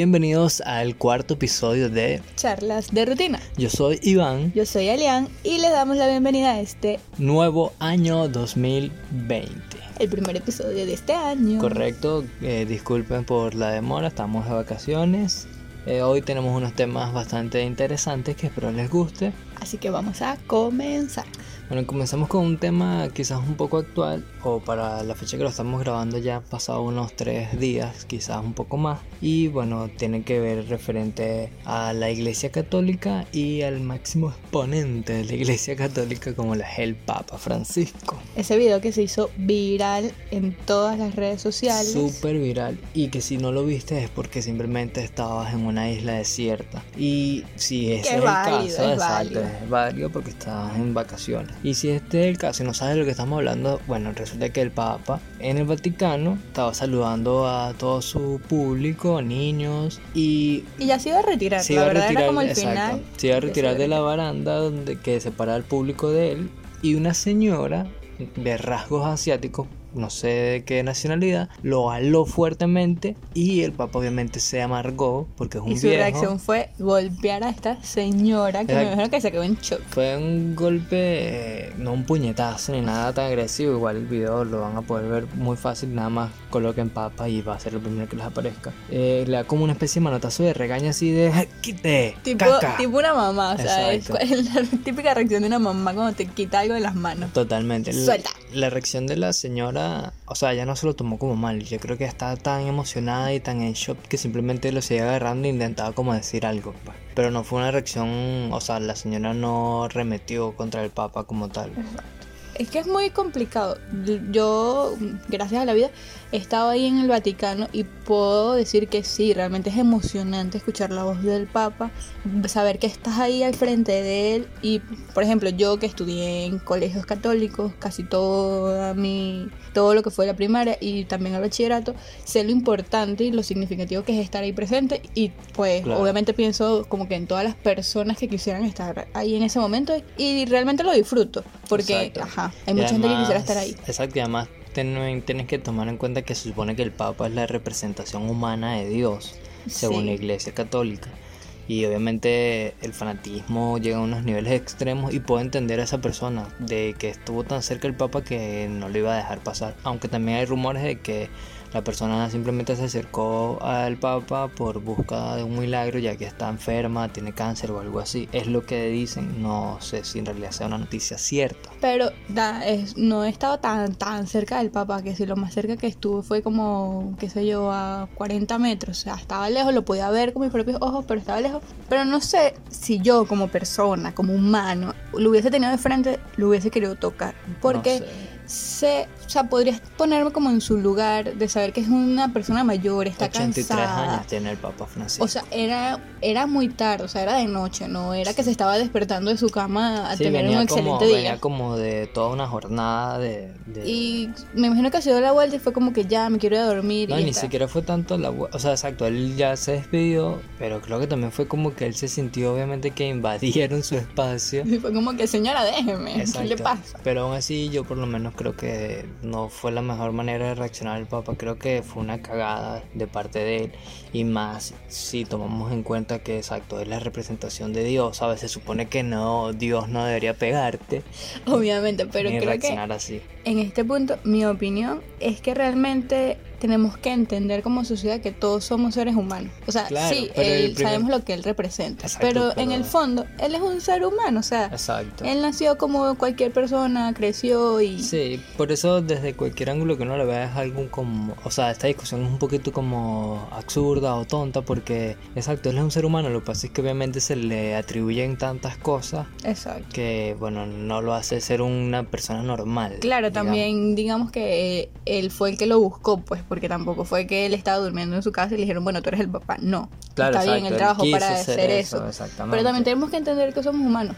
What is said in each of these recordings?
Bienvenidos al cuarto episodio de Charlas de Rutina. Yo soy Iván. Yo soy Alian y les damos la bienvenida a este nuevo año 2020. El primer episodio de este año. Correcto, eh, disculpen por la demora, estamos de vacaciones. Eh, hoy tenemos unos temas bastante interesantes que espero les guste. Así que vamos a comenzar. Bueno, comenzamos con un tema quizás un poco actual, o para la fecha que lo estamos grabando ya han pasado unos tres días, quizás un poco más. Y bueno, tiene que ver referente a la Iglesia Católica y al máximo exponente de la Iglesia Católica como la es el Papa Francisco. Ese video que se hizo viral en todas las redes sociales. Súper viral. Y que si no lo viste es porque simplemente estabas en una isla desierta. Y si ese es, el caso, es exacto, es válido porque estabas en vacaciones. Y si este es el caso y no sabes de lo que estamos hablando, bueno, resulta que el Papa en el Vaticano estaba saludando a todo su público, niños y... Y ya se iba a retirar, se iba a retirar, como el final. Se iba a retirar de la baranda donde que separa al público de él y una señora de rasgos asiáticos no sé de qué nacionalidad, lo aló fuertemente y el papá obviamente se amargó porque es un y su reacción fue golpear a esta señora que me imagino que se quedó en shock. Fue un golpe, no un puñetazo ni nada tan agresivo, igual el video lo van a poder ver muy fácil, nada más coloquen papa y va a ser el primero que les aparezca. Eh, le da como una especie de manotazo de regaña así de quite, tipo, tipo una mamá, o sea, es, la típica reacción de una mamá cuando te quita algo de las manos. Totalmente. Suelta. la reacción de la señora o sea, ya no se lo tomó como mal. Yo creo que está tan emocionada y tan en shock que simplemente lo seguía agarrando e intentaba como decir algo. Pues. Pero no fue una reacción, o sea, la señora no remetió contra el Papa como tal. Es que es muy complicado. Yo, gracias a la vida, he estado ahí en el Vaticano y puedo decir que sí, realmente es emocionante escuchar la voz del Papa, saber que estás ahí al frente de él. Y, por ejemplo, yo que estudié en colegios católicos, casi toda mi, todo lo que fue la primaria y también el bachillerato, sé lo importante y lo significativo que es estar ahí presente. Y pues obviamente pienso como que en todas las personas que quisieran estar ahí en ese momento y realmente lo disfruto porque, ajá, hay mucha gente que quisiera estar ahí. Exacto, y además tienes que tomar en cuenta que se supone que el Papa es la representación humana de Dios, según la Iglesia Católica. Y obviamente el fanatismo llega a unos niveles extremos y puedo entender a esa persona de que estuvo tan cerca el Papa que no lo iba a dejar pasar. Aunque también hay rumores de que la persona simplemente se acercó al Papa por busca de un milagro ya que está enferma, tiene cáncer o algo así. Es lo que dicen, no sé si en realidad sea una noticia cierta. Pero da, es, no he estado tan, tan cerca del Papa, que si lo más cerca que estuve fue como, qué sé yo, a 40 metros. O sea, estaba lejos, lo podía ver con mis propios ojos, pero estaba lejos. Pero no sé si yo como persona, como humano, lo hubiese tenido de frente, lo hubiese querido tocar. Porque sé, o sea, podrías ponerme como en su lugar de saber que es una persona mayor, está 83 cansada. años tiene el Papa Francisco. O sea, era, era muy tarde, o sea, era de noche, no era que se estaba despertando de su cama a tener un excelente día. Venía como de toda una jornada de, Y me imagino que se dio la vuelta y fue como que ya me quiero ir a dormir. No, y ni siquiera fue tanto la vuelta, o sea, exacto, él ya se despidió, pero creo que también fue como que él se sintió obviamente que invadieron su espacio. Y fue como que, señora, déjeme, ¿qué le pasa? Pero aún así yo por lo menos creo que no fue la mejor manera de reaccionar el Papa. Creo que fue una cagada de parte de él. Y más si tomamos en cuenta que exacto es la representación de Dios. A veces se supone que no, Dios no debería pegarte. Obviamente, pero creo reaccionar que así. en este punto mi opinión es que realmente tenemos que entender como sociedad que todos somos seres humanos. O sea, sí, sabemos lo que él representa, pero, en el fondo, él es un ser humano, o sea, Exacto. él nació como cualquier persona, creció y... Sí, por eso desde cualquier ángulo que uno le vea es algún como... O sea, esta discusión es un poquito como absurda o tonta porque, exacto, él es un ser humano, lo que pasa es que obviamente se le atribuyen tantas cosas exacto. que, bueno, no lo hace ser una persona normal. Claro, también digamos que él fue el que lo buscó, pues porque tampoco fue que él estaba durmiendo en su casa y le dijeron, bueno, tú eres el papá. No, claro, está bien el trabajo para hacer eso. Pero también tenemos que entender que somos humanos.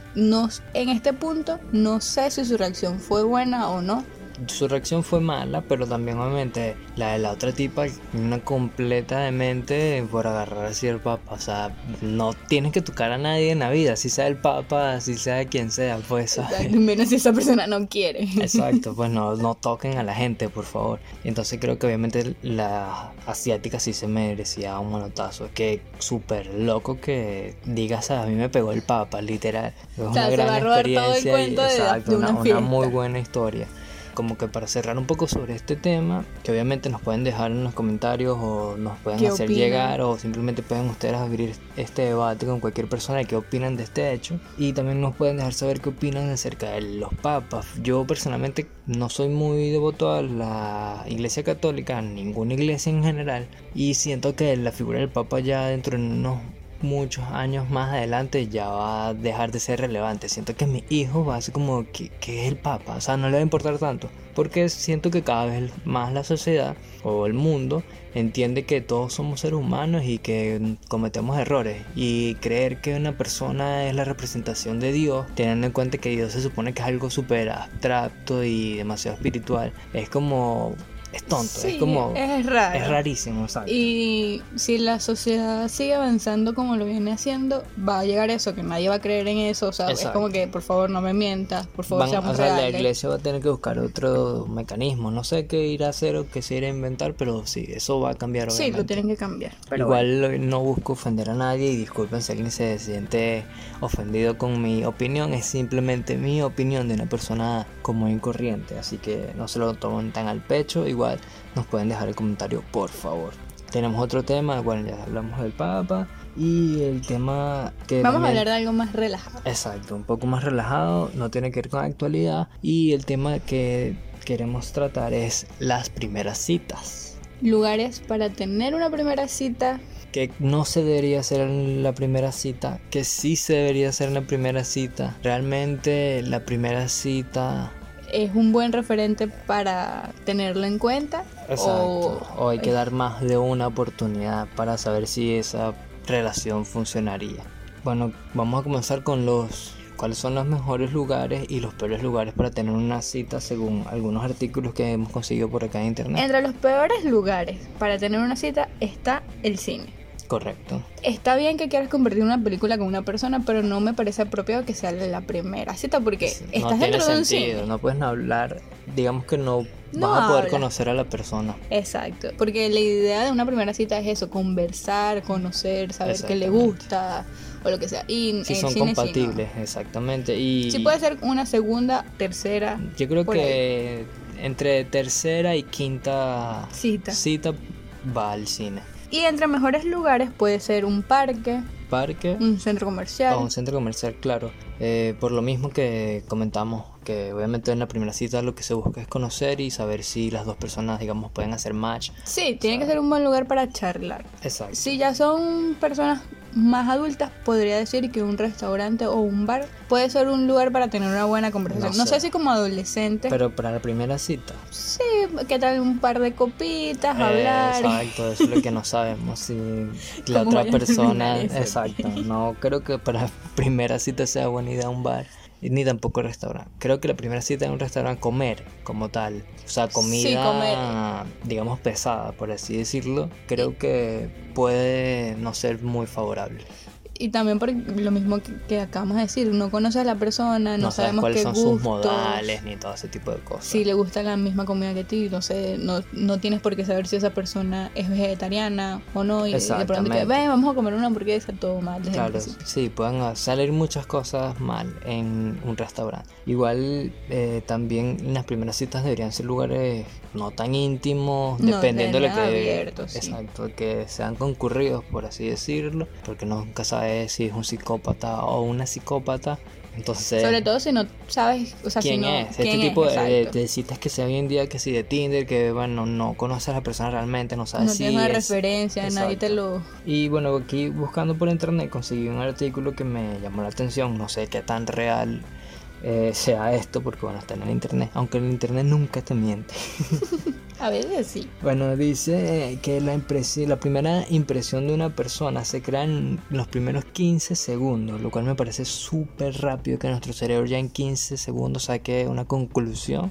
en este punto, no sé si su reacción fue buena o no. Su reacción fue mala, pero también obviamente la de la otra tipa, una completa de mente por agarrar así el papa. O sea, no tienes que tocar a nadie en la vida, si sea el papa, si sea quien sea, pues. Menos si esa persona no quiere. Exacto, pues no, no toquen a la gente, por favor. Entonces creo que obviamente la asiática sí se merecía un manotazo. Que súper loco que digas, a mí me pegó el papa, literal. Es una gran experiencia. y, exacto, una muy buena historia como que para cerrar un poco sobre este tema, que obviamente nos pueden dejar en los comentarios o nos pueden hacer llegar o simplemente pueden ustedes abrir este debate con cualquier persona de qué opinan de este hecho y también nos pueden dejar saber qué opinan acerca de los papas. Yo personalmente no soy muy devoto a la iglesia católica, a ninguna iglesia en general y siento que la figura del papa ya dentro de unos muchos años más adelante ya va a dejar de ser relevante. Siento que mi hijo va a ser como que, es el papa, o sea, no le va a importar tanto. Porque siento que cada vez más la sociedad o el mundo entiende que todos somos seres humanos y que cometemos errores. Y creer que una persona es la representación de Dios, teniendo en cuenta que Dios se supone que es algo súper abstracto y demasiado espiritual, es como es tonto, es como... Es raro. Es rarísimo, ¿sabes? Y si la sociedad sigue avanzando como lo viene haciendo, va a llegar eso, que nadie va a creer en eso, o sea, es como que por favor no me mientas, por favor seamos o sea, La iglesia va a tener que buscar otro mecanismo, no sé qué ir a hacer o qué se irá a inventar, pero sí, eso va a cambiar obviamente. Sí, lo tienen que cambiar. Igual no busco ofender a nadie y disculpen si alguien se siente ofendido con mi opinión, es simplemente mi opinión de una persona como incorriente, así que no se lo tomen tan al pecho, igual nos pueden dejar el comentario, por favor. Tenemos otro tema, bueno, ya hablamos del Papa y el tema que... Vamos a hablar de algo más relajado. Exacto, un poco más relajado, no tiene que ver con la actualidad y el tema que queremos tratar es las primeras citas. Lugares para tener una primera cita. Que no se debería hacer en la primera cita, que sí se debería hacer en la primera cita. Realmente la primera cita es un buen referente para tenerlo en cuenta. Exacto. O, hay que dar más de una oportunidad para saber si esa relación funcionaría. Bueno, vamos a comenzar con los cuáles son los mejores lugares y los peores lugares para tener una cita según algunos artículos que hemos conseguido por acá en internet. Entre los peores lugares para tener una cita está el cine. Correcto. Está bien que quieras compartir una película con una persona, pero no me parece apropiado que sea la primera cita porque estás dentro de un cine. No puedes hablar, digamos que no, vas a poder conocer a la persona. Exacto, porque la idea de una primera cita es eso, conversar, conocer, saber qué le gusta o lo que sea. Y si son compatibles, exactamente. Y si puede ser una segunda, tercera. Yo creo que entre tercera y quinta cita. cita va al cine. Y entre mejores lugares puede ser un parque, parque, un centro comercial. O un centro comercial, claro. Eh, por lo mismo que comentamos, que obviamente en la primera cita lo que se busca es conocer y saber si las dos personas, digamos, pueden hacer match. Sí, tiene que ser un buen lugar para charlar. Exacto. Si ya son personas más adultas, podría decir que un restaurante o un bar puede ser un lugar para tener una buena conversación. No, sé. si como adolescente. Pero para la primera cita. Sí, ¿qué tal un par de copitas, hablar? Exacto, eso es lo que no sabemos. Si la otra persona. Exacto, no creo que para la primera cita sea buena idea un bar ni tampoco restaurante. Creo que la primera cita en un restaurante comer como tal, o sea, comida digamos pesada, por así decirlo, creo que puede no ser muy favorable y también por lo mismo que, acabamos de decir, no conoce a la persona, no, sabemos cuáles son sus modales ni todo ese tipo de cosas. Si le gusta la misma comida que ti, no sé, no, no tienes por qué saber si esa persona es vegetariana o no y de pronto que, ven, vamos a comer una hamburguesa, todo mal. Claro, sí, pueden salir muchas cosas mal en un restaurante. Igual eh, también las primeras citas deberían ser lugares no tan íntimos, dependiendo de lo que exacto, que sean concurridos, por así decirlo, porque nunca sabes si es un psicópata o una psicópata. Entonces, sobre todo si no sabes o sea, quién si es. este tipo de, citas que se hoy en día, que si de Tinder, que bueno, no conoces a la persona realmente, no sabes no si. No tienes una referencia, nadie te lo. Y bueno, aquí buscando por internet conseguí un artículo que me llamó la atención, no sé qué tan real eh, sea esto, porque bueno, está en el internet, aunque el internet nunca te miente. A veces sí. Bueno, dice que la, la primera impresión de una persona se crea en los primeros 15 segundos, lo cual me parece súper rápido que nuestro cerebro ya en 15 segundos saque una conclusión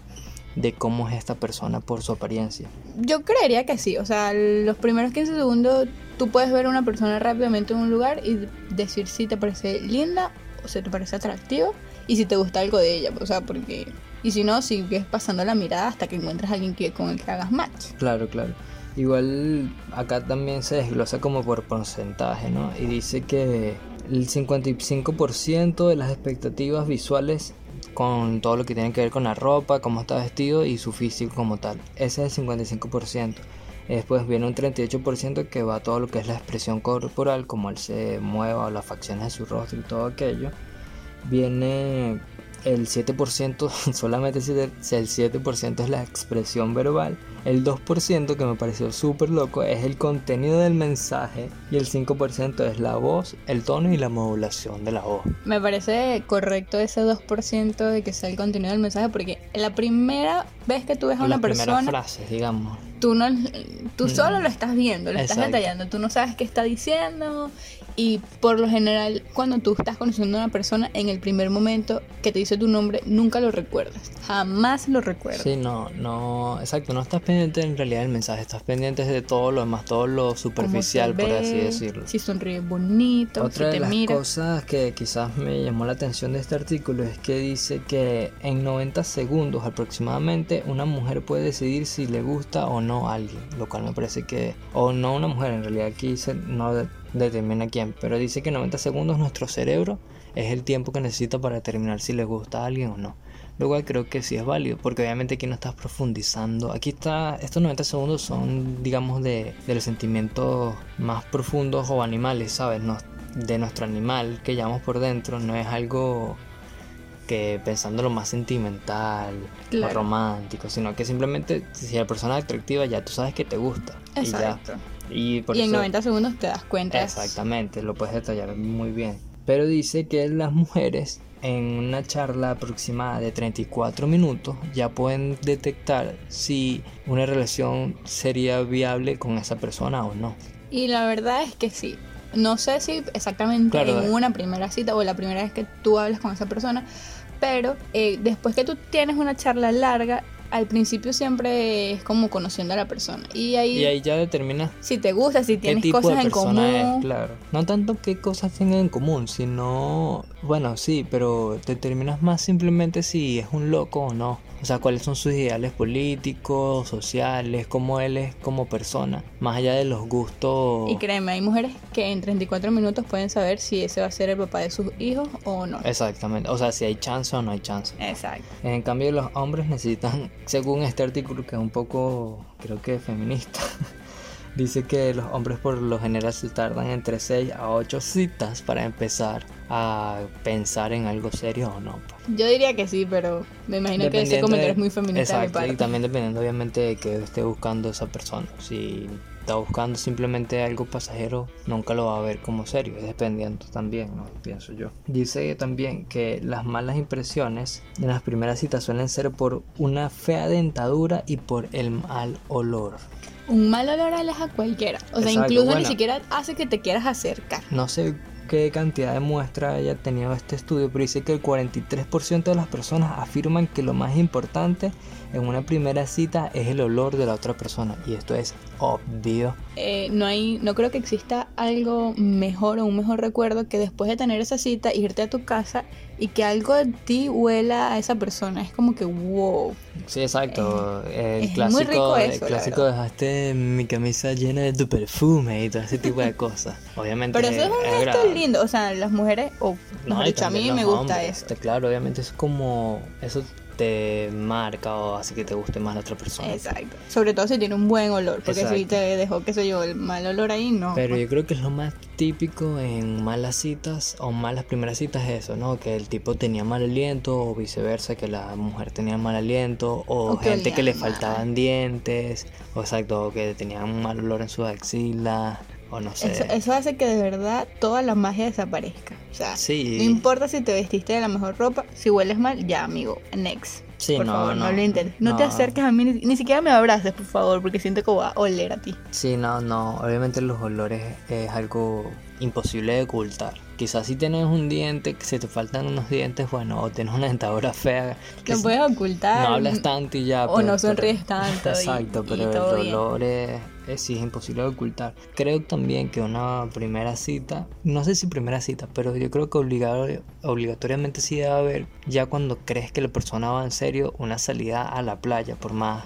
de cómo es esta persona por su apariencia. Yo creería que sí, o sea, los primeros 15 segundos tú puedes ver a una persona rápidamente en un lugar y decir si te parece linda o si te parece atractiva y si te gusta algo de ella, o sea, porque... Y si no, sigues pasando la mirada hasta que encuentres a alguien que, con el que hagas match. Claro, claro. Igual acá también se desglosa como por porcentaje, ¿no? Y dice que el 55% de las expectativas visuales con todo lo que tiene que ver con la ropa, cómo está vestido y su físico como tal. Ese es el 55%. Después viene un 38% que va a todo lo que es la expresión corporal, como él se mueva las facciones de su rostro y todo aquello. Viene el 7%, solamente el 7% es la expresión verbal. El 2% que me pareció súper loco es el contenido del mensaje y el 5% es la voz, el tono y la modulación de la voz. Me parece correcto ese 2% de que sea el contenido del mensaje porque la primera vez que tú ves a una persona... frases, digamos. Tú, no, tú solo lo estás viendo, lo estás detallando, tú no sabes qué está diciendo y por lo general, cuando tú estás conociendo a una persona, en el primer momento que te dice tu nombre, nunca lo recuerdas. Jamás lo recuerdas. Sí, no, no, exacto. No estás pendiente en realidad del mensaje, estás pendiente de todo lo demás, todo lo superficial, por así decirlo. Si sonríe bonito, Otra si te de las cosas que quizás me llamó la atención de este artículo es que dice que en 90 segundos aproximadamente una mujer puede decidir si le gusta o no a alguien, lo cual me parece que, o no una mujer, en realidad aquí no determina quién, pero dice que 90 segundos nuestro cerebro es el tiempo que necesita para determinar si le gusta a alguien o no. Lo cual creo que sí es válido, porque obviamente aquí no estás profundizando. Aquí está, estos 90 segundos son, digamos, de, de los sentimientos más profundos o animales, ¿sabes? No, de nuestro animal que llevamos por dentro, no es algo que pensando lo más sentimental o romántico, sino que simplemente si la persona es atractiva ya tú sabes que te gusta. Exacto. Y, en 90 segundos te das cuenta. Exactamente, lo puedes detallar muy bien. Pero dice que las mujeres en una charla aproximada de 34 minutos ya pueden detectar si una relación sería viable con esa persona o no. Y la verdad es que sí. No sé si exactamente en eh. una primera cita o la primera vez que tú hablas con esa persona, pero eh, después que tú tienes una charla larga, al principio siempre es como conociendo a la persona. Y ahí, y ahí ya determinas si te gusta, si tienes cosas en común. claro. No tanto qué cosas tienen en común, sino, bueno, sí, pero determinas más simplemente si es un loco o no. O sea, cuáles son sus ideales políticos, sociales, cómo él es como persona, más allá de los gustos. Y créeme, hay mujeres que en 34 minutos pueden saber si ese va a ser el papá de sus hijos o no. Exactamente, o sea, si hay chance o no hay chance. Exacto. En cambio, los hombres necesitan, según este artículo que es un poco, creo que feminista, Dice que los hombres por lo general se tardan entre 6 a 8 citas para empezar a pensar en algo serio o no. Pues. Yo diría que sí, pero me imagino que ese comentario es muy feminista. Exacto, y también dependiendo obviamente de que esté buscando esa persona. Si está buscando simplemente algo pasajero, nunca lo va a ver como serio, es dependiendo también, ¿no? pienso yo. Dice también que las malas impresiones en las primeras citas suelen ser por una fea dentadura y por el mal olor un mal olor aleja a cualquiera. O sea, incluso ni siquiera hace que te quieras acercar. No sé qué cantidad de muestra haya tenido este estudio, pero dice que el 43% de las personas afirman que lo más importante en una primera cita es el olor de la otra persona y esto es obvio. Eh, no hay, no creo que exista algo mejor o un mejor recuerdo que después de tener esa cita irte a tu casa y que algo de ti huela a esa persona. Es como que wow. Sí, exacto. el clásico, el clásico dejaste mi camisa llena de tu perfume y todo ese tipo de cosas. Obviamente. Pero eso es un gesto lindo. O sea, las mujeres, o mejor dicho, a mí me gusta eso. Claro, obviamente es como eso te marca o hace que te guste más la otra persona. Exacto. Sobre todo si tiene un buen olor, porque si te dejó, qué sé yo, el mal olor ahí, no. Pero yo creo que es lo más típico en malas citas o malas primeras citas es eso, ¿no? Que el tipo tenía mal aliento o viceversa, que la mujer tenía mal aliento o, gente que le faltaban dientes, o exacto, que tenían un mal olor en sus axilas o no sé. Eso, eso hace que de verdad toda la magia desaparezca. O sea, no importa si te vestiste de la mejor ropa, si hueles mal, ya amigo, next. Sí, por no, favor, no, no, lo intentes. No, te acerques a mí, ni, ni siquiera me abraces, por favor, porque siento que voy a oler a ti. Sí, no, no. Obviamente los olores es algo imposible de ocultar. Quizás si tienes un diente, que se te faltan unos dientes, bueno, o tienes una dentadura fea. que Lo si- puedes ocultar. No hablas tanto y ya. O pero- no sonríes tanto Exacto, y pero el dolor es, es- sí es imposible de ocultar. Creo también que una primera cita, no sé si primera cita, pero yo creo que obligado, obligatoriamente sí debe haber, ya cuando crees que la persona va en serio, una salida a la playa, por más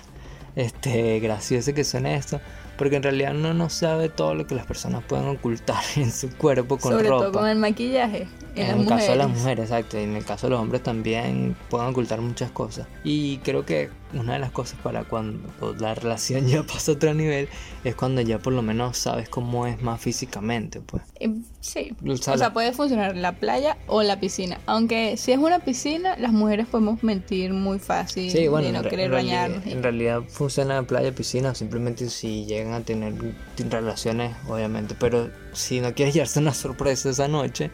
este gracioso que suene esto. Porque en realidad uno no sabe todo lo que las personas pueden ocultar en su cuerpo con Sobre ropa. todo con el maquillaje. En, En el caso de las mujeres. exacto. En el caso de los hombres también pueden ocultar muchas cosas. Y creo que una de las cosas para cuando la relación ya pasa a otro nivel es cuando ya por lo menos sabes cómo es más físicamente, pues. Eh, Sí. O O sea, sea, la- puede funcionar la playa o la piscina. Aunque si es una piscina, las mujeres podemos mentir muy fácil Sí, bueno, de no querer bañarnos. en realidad funciona en playa, piscina, o simplemente si llegan a tener relaciones, obviamente. Pero si no quieres llevarse una sorpresa esa noche,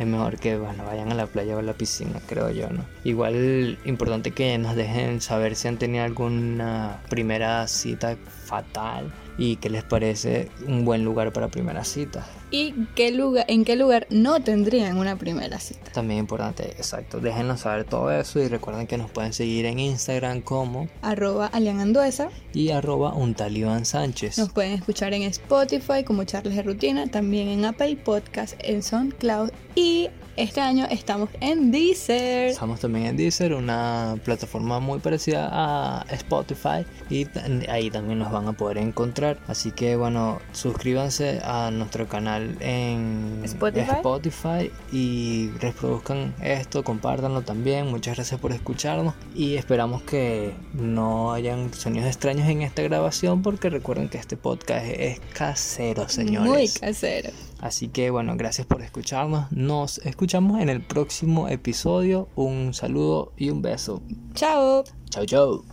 es mejor que bueno, vayan a la playa o a la piscina, creo yo, ¿no? Igual importante que nos dejen saber si han tenido alguna primera cita fatal y qué les parece un buen lugar para primera cita. ¿Y qué lugar, en qué lugar no tendrían una primera cita? También importante, exacto. Déjenos saber todo eso y recuerden que nos pueden seguir en Instagram como Arroba Alian Anduesa. y arroba un talibán Sánchez. Nos pueden escuchar en Spotify como charlas de rutina, también en Apple Podcast, en SoundCloud y este año estamos en Deezer. Estamos también en Deezer, una plataforma muy parecida a Spotify y ahí también nos van a poder encontrar. Así que bueno, suscríbanse a nuestro canal en Spotify. Spotify y reproduzcan esto, compártanlo también. Muchas gracias por escucharnos y esperamos que no hayan sonidos extraños en esta grabación porque recuerden que este podcast es casero, señores. Muy casero. Así que bueno, gracias por escucharnos. Nos escuchamos en el próximo episodio. Un saludo y un beso. Chao. Chao, chao.